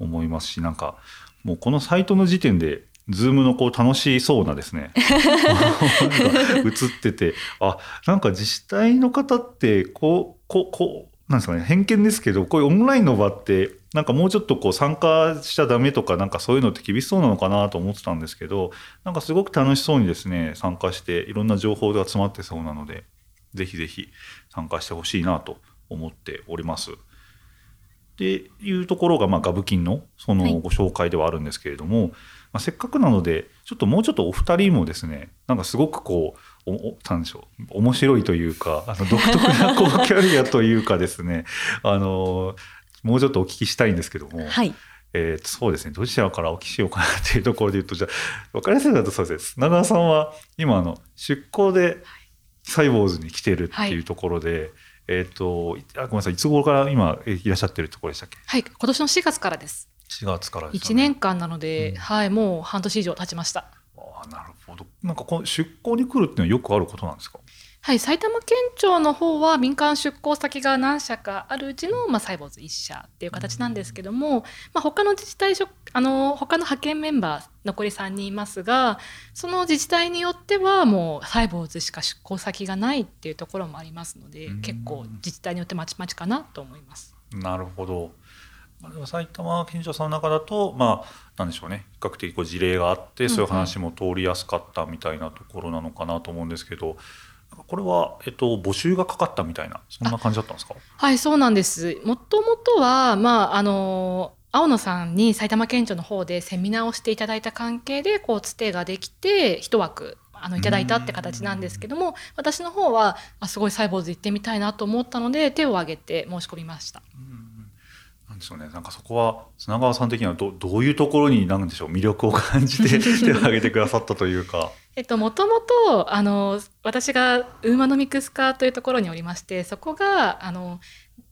思いますしなんかもうこのサイトの時点で Zoom のこう楽しそうなですね <laughs> 映っててあなんか自治体の方ってこうこうこうなんですかね偏見ですけどこういうオンラインの場ってなんかもうちょっとこう参加しちゃダメとかなんかそういうのって厳しそうなのかなと思ってたんですけどなんかすごく楽しそうにですね参加していろんな情報が詰まってそうなのでぜひぜひ参加してほしいなと思っております。っていうところが、まあ、ガブキンのそのご紹介ではあるんですけれども、はい、まあ、せっかくなのでちょっともうちょっとお二人もですねなんかすごくこうおなんでしょう面白いというかあの独特なこうキャリアというかですね <laughs> あのもうちょっとお聞きしたいんですけども。はい。えー、そうですねどちらからお聞きしようかなっていうところで言うとじゃあ分かりやすいだとそうです長川さんは今の出向でサイボーズに来てるっていうところで、はいえっ、ー、とあごめんなさいいつ頃から今いらっしゃってるところでしたっけ？はい今年の4月からです4月からです1ね。年間なので、うん。はいもう半年以上経ちました。ああなるほど。なんかこの出向に来るっていうのはよくあることなんですか？はい、埼玉県庁の方は民間出向先が何社かあるうちの、まあ、サイボーズ1社っていう形なんですけども、まあ、他の自治体職あの他の派遣メンバー残り3人いますがその自治体によってはもうサイボーズしか出向先がないっていうところもありますのでうん。結構自治体によってまちまちかなと思います。なるほど。まあでも埼玉県庁さんの中だとまあなんでしょうね比較的こう事例があってそういう話も通りやすかったみたいなところなのかなと思うんですけど、これはえっと募集がかかったみたいなそんな感じだったんですか？はい、そうなんです。もともとは、まあ、あの、青野さんに埼玉県庁の方でセミナーをしていただいた関係で、こう、つてができて、一枠、あの、いただいたって形なんですけども、私の方は、あ、すごいサイボーズ行ってみたいなと思ったので、手を挙げて申し込みました。うんなんでしょうねなんかそこは砂川さん的にはどどういうところになんでしょう魅力を感じて手を挙げてくださったというか。<laughs> えっと、もともと、あの、私がウーマノミクス化というところにおりまして、そこが、あの、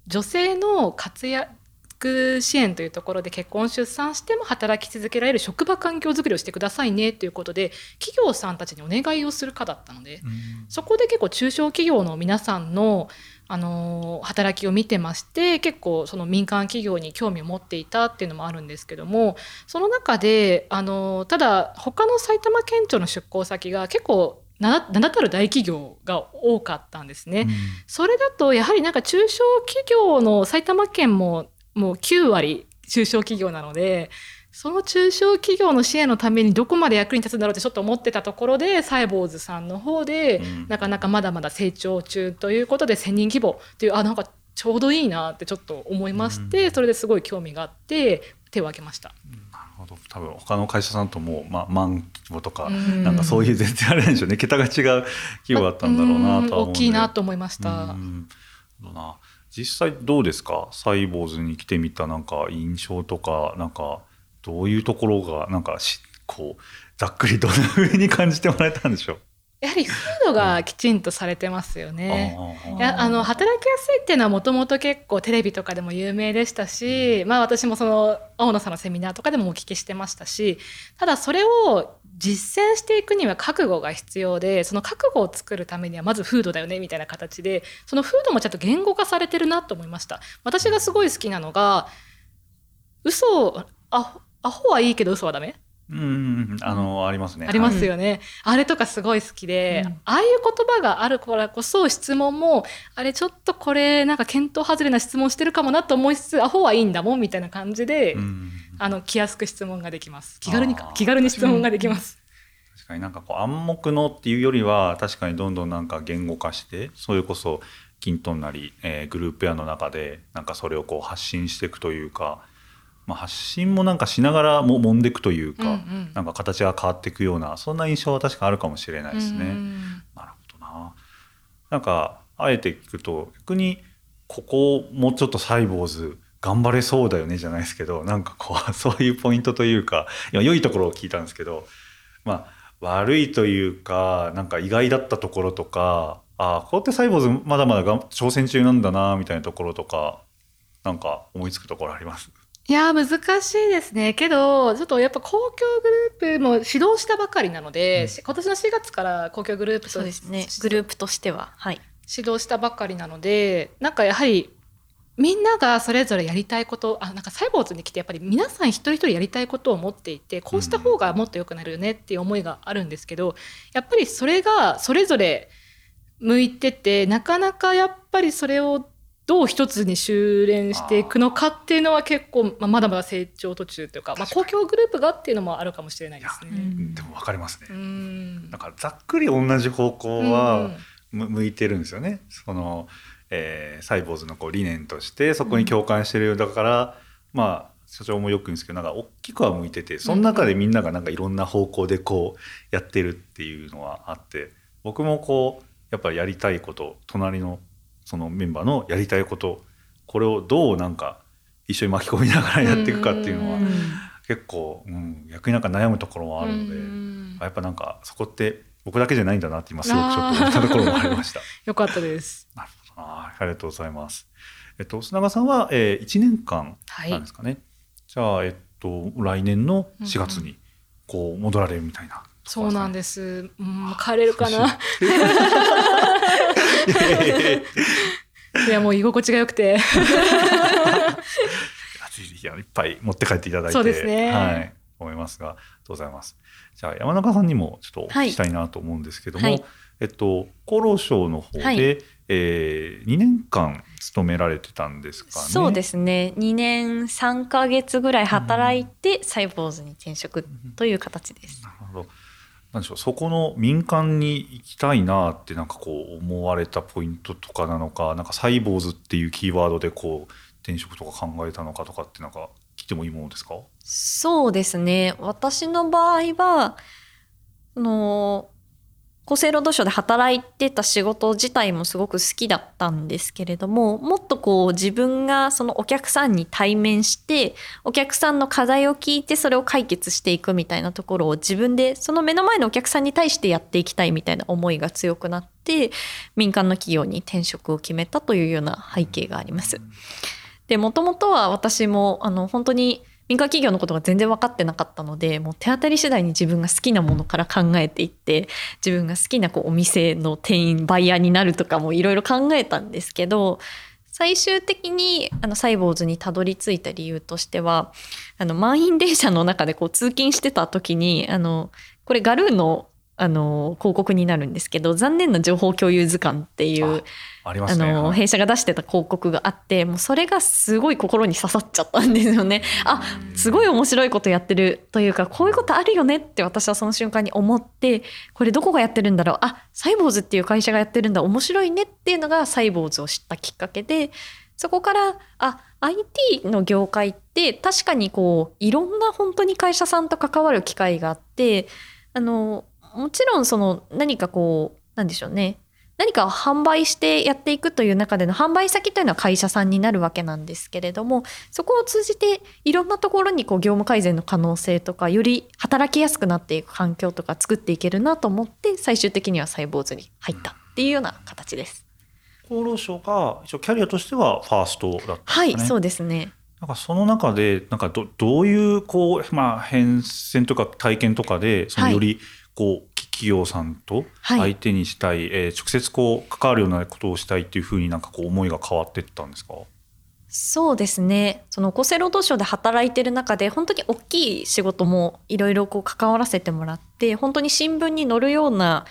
女性の活躍支援というところで結婚出産しても働き続けられる職場環境づくりをしてくださいねということで企業さんたちにお願いをする課だったのでそこで結構中小企業の皆さんのあの働きを見てまして結構その民間企業に興味を持っていたっていうのもあるんですけどもその中であのただ他の埼玉県庁の出向先が結構名名だたる大企業が多かったんですね。それだとやはりなんか中小企業の埼玉県ももう9割中小企業なのでその中小企業の支援のためにどこまで役に立つんだろうってちょっと思ってたところでサイボーズさんの方で、うん。なかなかまだまだ成長中ということで1,000人規模っていうあなんかちょうどいいなってちょっと思いまして、うん。それですごい興味があって手を挙げました。なるほど。多分他の会社さんとも、まあ、万規模とか、うん。なんかそういう全然あれなんでしょうね。桁が違う企業だったんだろうなとは思うので、大きいなと思いました。実際どうですか？サイボーズに来てみたなんか印象とかなんかどういうところがなんかしこうざっくりどんな風に感じてもらえたんでしょう、やはり風土がきちんとされてますよね。やあの働きやすいっていうのはもともと結構テレビとかでも有名でしたし、まあ、私もその青野さんのセミナーとかでもお聞きしてましたしただそれを実践していくには覚悟が必要でその覚悟を作るためにはまず風土だよねみたいな形でその風土もちゃんと言語化されてるなと思いました。私がすごい好きなのが嘘をあアホはいいけど嘘はダメ？うんうんうん。あのありますね。ありますよね、あれとかすごい好きで、うん。ああいう言葉があるからこそ質問もあれちょっとこれなんか見当外れな質問してるかもなと思いつつアホはいいんだもんみたいな感じで、うん。あの気安く質問ができます。気軽に気軽に質問ができます、確かに。なんかこう暗黙のっていうよりは確かにどんどんなんか言語化してそれこそキントンなり、えーグループやの中でなんかそれをこう発信していくというか、まあ、発信もなんかしながらも揉んでいくというか、うんうんなんか形が変わっていくようなそんな印象は確かあるかもしれないですね。うんなるほどな。なんかあえて聞くと逆にここもうちょっとサイボーズ頑張れそうだよねじゃないですけど <laughs> なんかこうそういうポイントというか今良いところを聞いたんですけどまあ悪いというかなんか意外だったところとかあこうやってサイボーズまだまだがん挑戦中なんだなみたいなところとかなんか思いつくところあります？いやー難しいですね。けどちょっとやっぱ公共グループも始動したばかりなので、うん。し今年の4月から公共グループとですね。グループとしては。はい。指導したばかりなのでなんかやはりみんながそれぞれやりたいことあなんかサイボーズに来てやっぱり皆さん一人一人やりたいことを持っていてこうした方がもっと良くなるよねっていう思いがあるんですけどやっぱりそれがそれぞれ向いててなかなかやっぱりそれをどう一つに修練していくのかっていうのは結構、まあ、まだまだ成長途中というか、まあ、公共グループがっていうのもあるかもしれないですね。うんでも分かりますねう。んなんかざっくり同じ方向うんはむ向いてるんですよね。その、えーサイボーズのこう理念としてそこに共感してるようだから、まあ社長もよく言うんですけどなんか大きくは向いててその中でみんながなんかいろんな方向でこうやってるっていうのはあって僕もこうやっぱりやりたいこと隣のそのメンバーのやりたいことこれをどうなんか一緒に巻き込みながらやっていくかっていうのはうん結構、うん、逆になんか悩むところもあるので。うんやっぱなんかそこって僕だけじゃないんだなって今すごくちょっと思ったところもありました。<laughs> よかったです。なるほどなありがとうございます。えっと砂川さんは、えー、1年間はいなんですかね。じゃあえっと来年の4月にこう戻られるみたいな、そうなんです。うん、帰れるかな。<laughs> いやもう居心地が良くて <laughs> いやいっぱい持って帰っていただいてそうですね、はい、思いますがございます。じゃあ山中さんにもちょっとお聞きしたいなと思うんですけども、はい、えっと厚労省の方で、はい、えー、2年間勤められてたんですかね？そうですね。2年3か月ぐらい働いて、サイボーズに転職という形です。なるほど。なんでしょうそこの民間に行きたいなってなんかこう思われたポイントとかなのかなんかサイボーズっていうキーワードでこう転職とか考えたのかとかってなんか聞いてもいいものですか？そうですね。私の場合はあの厚生労働省で働いてた仕事自体もすごく好きだったんですけれどももっとこう自分がそのお客さんに対面してお客さんの課題を聞いてそれを解決していくみたいなところを自分でその目の前のお客さんに対してやっていきたいみたいな思いが強くなって民間の企業に転職を決めたというような背景があります。でもともとは私もあの本当に民間企業のことが全然分かってなかったのでもう手当たり次第に自分が好きなものから考えていって自分が好きなこうお店の店員バイヤーになるとかもいろいろ考えたんですけど最終的にあのサイボーズにたどり着いた理由としてはあの満員電車の中でこう通勤してた時にあのこれガルーのあの広告になるんですけど残念な情報共有図鑑っていうありますね、あの、弊社が出してた広告があってもうそれがすごい心に刺さっちゃったんですよね。あすごい面白いことやってるというかこういうことあるよねって私はその瞬間に思ってこれどこがやってるんだろう。あサイボーズっていう会社がやってるんだ。面白いねっていうのがサイボーズを知ったきっかけでそこからあ IT の業界って確かにこういろんな本当に会社さんと関わる機会があってあのもちろんその何かこうなんでしょうね何かを販売してやっていくという中での販売先というのは会社さんになるわけなんですけれどもそこを通じていろんなところにこう業務改善の可能性とかより働きやすくなっていく環境とか作っていけるなと思って最終的にはサイボーズに入ったっていうような形です。厚労省が一応キャリアとしてはファーストだったんですね。はいそうですねなんかその中でなんかどどういうこう、まあ、変遷とか体験とかでそのよりこう企業さんと相手にしたい、はい、えー、直接こう関わるようなことをしたいっていうふうになんかこう思いが変わっていったんですか？そうですね。その厚生労働省で働いてる中で本当に大きい仕事もいろいろ関わらせてもらって本当に新聞に載るような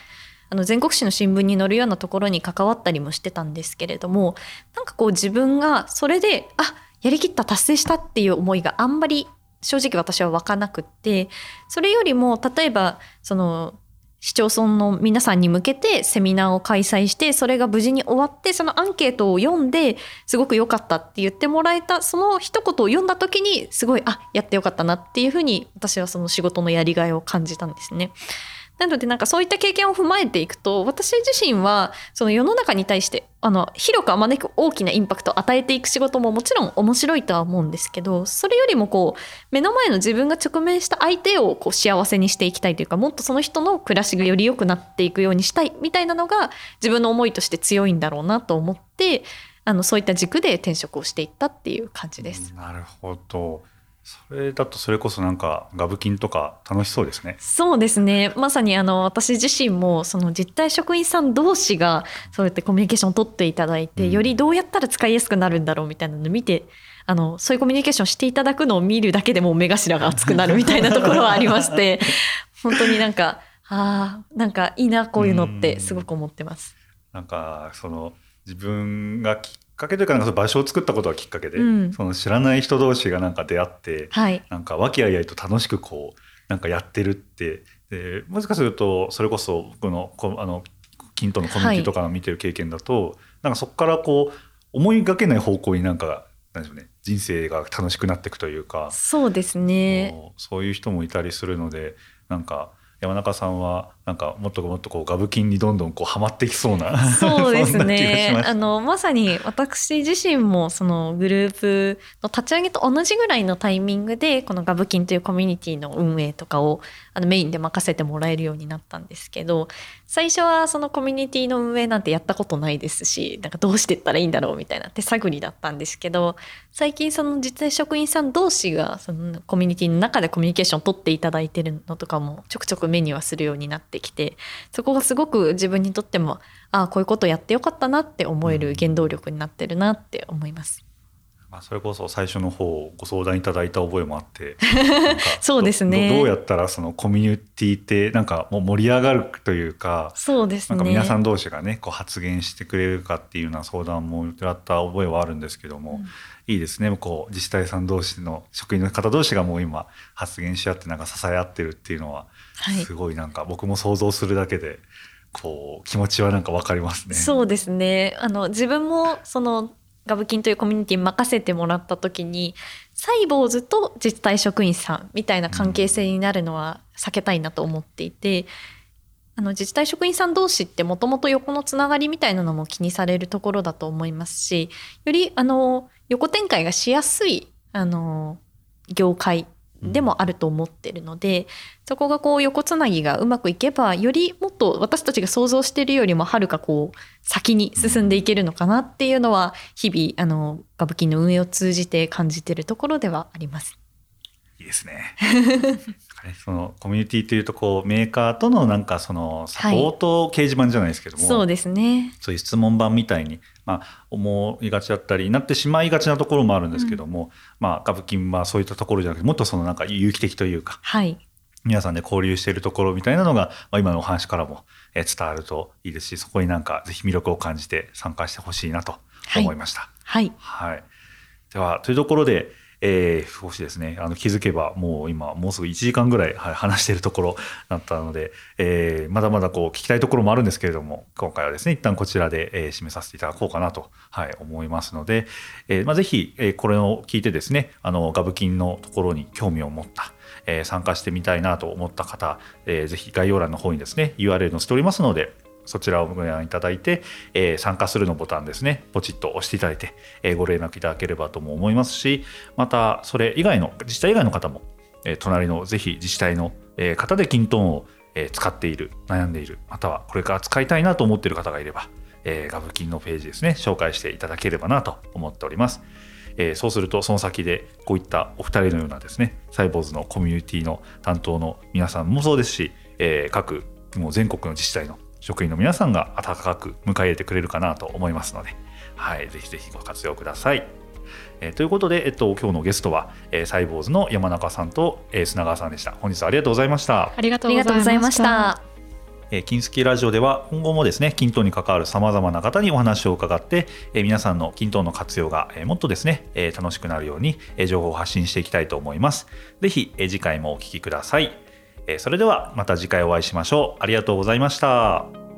あの全国紙の新聞に載るようなところに関わったりもしてたんですけれどもなんかこう自分がそれであやりきった達成したっていう思いがあんまり正直私は湧かなくってそれよりも例えばその市町村の皆さんに向けてセミナーを開催してそれが無事に終わってそのアンケートを読んですごく良かったって言ってもらえたその一言を読んだ時にすごいあやってよかったなっていうふうに私はその仕事のやりがいを感じたんですね。なのでなんかそういった経験を踏まえていくと私自身はその世の中に対してあの広くあまねく大きなインパクトを与えていく仕事ももちろん面白いとは思うんですけどそれよりもこう目の前の自分が直面した相手をこう幸せにしていきたいというかもっとその人の暮らしがより良くなっていくようにしたいみたいなのが自分の思いとして強いんだろうなと思ってあのそういった軸で転職をしていったっていう感じです。なるほどそれだとそれこそなんかガブキンとか楽しそうですね。そうですね。まさにあの私自身もその実態職員さん同士がそうやってコミュニケーションを取っていただいて、うん、よりどうやったら使いやすくなるんだろうみたいなのを見て。あのそういうコミュニケーションしていただくのを見るだけでも目頭が熱くなるみたいなところはありまして <laughs> 本当になんかあなんかいいなこういうのってすごく思ってます。んなんかその自分がきかけというかなんか場所を作ったことがきっかけで、うん、その知らない人同士がなんか出会って、はい、なんか和気あいあいと楽しくこうなんかやってるって。でもしかするとそれこそ僕のこあの均等のコミュニティとかの見てる経験だと、はい、なんかそこからこう思いがけない方向になんかなんでしょうね人生が楽しくなっていくというかそうですね。そういう人もいたりするのでなんか山中さんはなんかもっともっとこうガブ金にどんどんこうはまっていきそうなそうですね。あのまさに私自身もそのグループの立ち上げと同じぐらいのタイミングでこのガブキンというコミュニティの運営とかをあのメインで任せてもらえるようになったんですけど最初はそのコミュニティの運営なんてやったことないですしなんかどうしていったらいいんだろうみたいな手探りだったんですけど最近その実際職員さん同士がそのコミュニティの中でコミュニケーションを取っていただいてるのとかもちょくちょく目にはするようになってきてそこがすごく自分にとってもああこういうことやってよかったなって思える原動力になってるなって思います。まあそれこそ最初の方ご相談いただいた覚えもあって <laughs> そうですねどどうやったらそのコミュニティってなんかもう盛り上がるというかそうですね。なんか皆さん同士がねこう発言してくれるかっていうような相談もやった覚えはあるんですけども、いいですねこう自治体さん同士の職員の方同士がもう今発言し合ってなんか支え合ってるっていうのははいすごいなんか僕も想像するだけでこう気持ちはなんかわかりますね。そうですね。あの自分もそのガブキンというコミュニティに任せてもらった時にサイボーズと自治体職員さんみたいな関係性になるのは避けたいなと思っていて、あの自治体職員さん同士ってもともと横のつながりみたいなのも気にされるところだと思いますしよりあの横展開がしやすいあの業界でもあると思ってるので、そこがこう横つなぎがうまくいけばよりもっと私たちが想像しているよりもはるかこう先に進んでいけるのかなっていうのは日々あのガブキンの運営を通じて感じているところではあります。いいですね。そのコミュニティというとこうメーカーとのなんかそのサポート掲示板じゃないですけども、そうですね。そういう質問板みたいに、まあ、思いがちだったりなってしまいがちなところもあるんですけども、まあ、ガブキンはそういったところじゃなくてもっとそのなんか有機的というかはい。皆さんで交流しているところみたいなのが、まあ、今のお話からもえー伝わるといいですしそこになんかぜひ魅力を感じて参加してほしいなと思いました。はい。はい、ではというところで、えー少しですねあの気づけばもう今もうすぐ1時間ぐらい、はい、話しているところだったので、えーまだまだこう聞きたいところもあるんですけれども今回はですね一旦こちらで、えー締めさせていただこうかなと、はい、思いますので、えーまあ、ぜひ、えーこれを聞いてですねあのガブ金のところに興味を持ったえー参加してみたいなと思った方、えーぜひ概要欄の方にですね URL 載せておりますのでそちらをご覧いただいて、えー参加するのボタンですねポチッと押していただいて、えーご連絡いただければとも思いますしまたそれ以外の自治体以外の方も、えー隣のぜひ自治体の、え方でキントンを、え使っている悩んでいるまたはこれから使いたいなと思っている方がいれば、えーガブキンのページですね紹介していただければなと思っております。えーそうするとその先でこういったお二人のようなですねサイボーズのコミュニティの担当の皆さんもそうですし、えー各もう全国の自治体の職員の皆さんが温かく迎え入れてくれるかなと思いますので、はい、ぜひぜひご活用ください。えーということで、えっと、今日のゲストは、えーサイボーズの山中さんと、えー砂川さんでした。本日はありがとうございました。ありがとうございました。えー金スキラジオでは今後もですね均等に関わるさまざまな方にお話を伺って、えー皆さんの均等の活用が、えーもっとですね、えー楽しくなるように、えー情報を発信していきたいと思いますぜひ、えー次回もお聞きください、えーそれではまた次回お会いしましょう。ありがとうございました。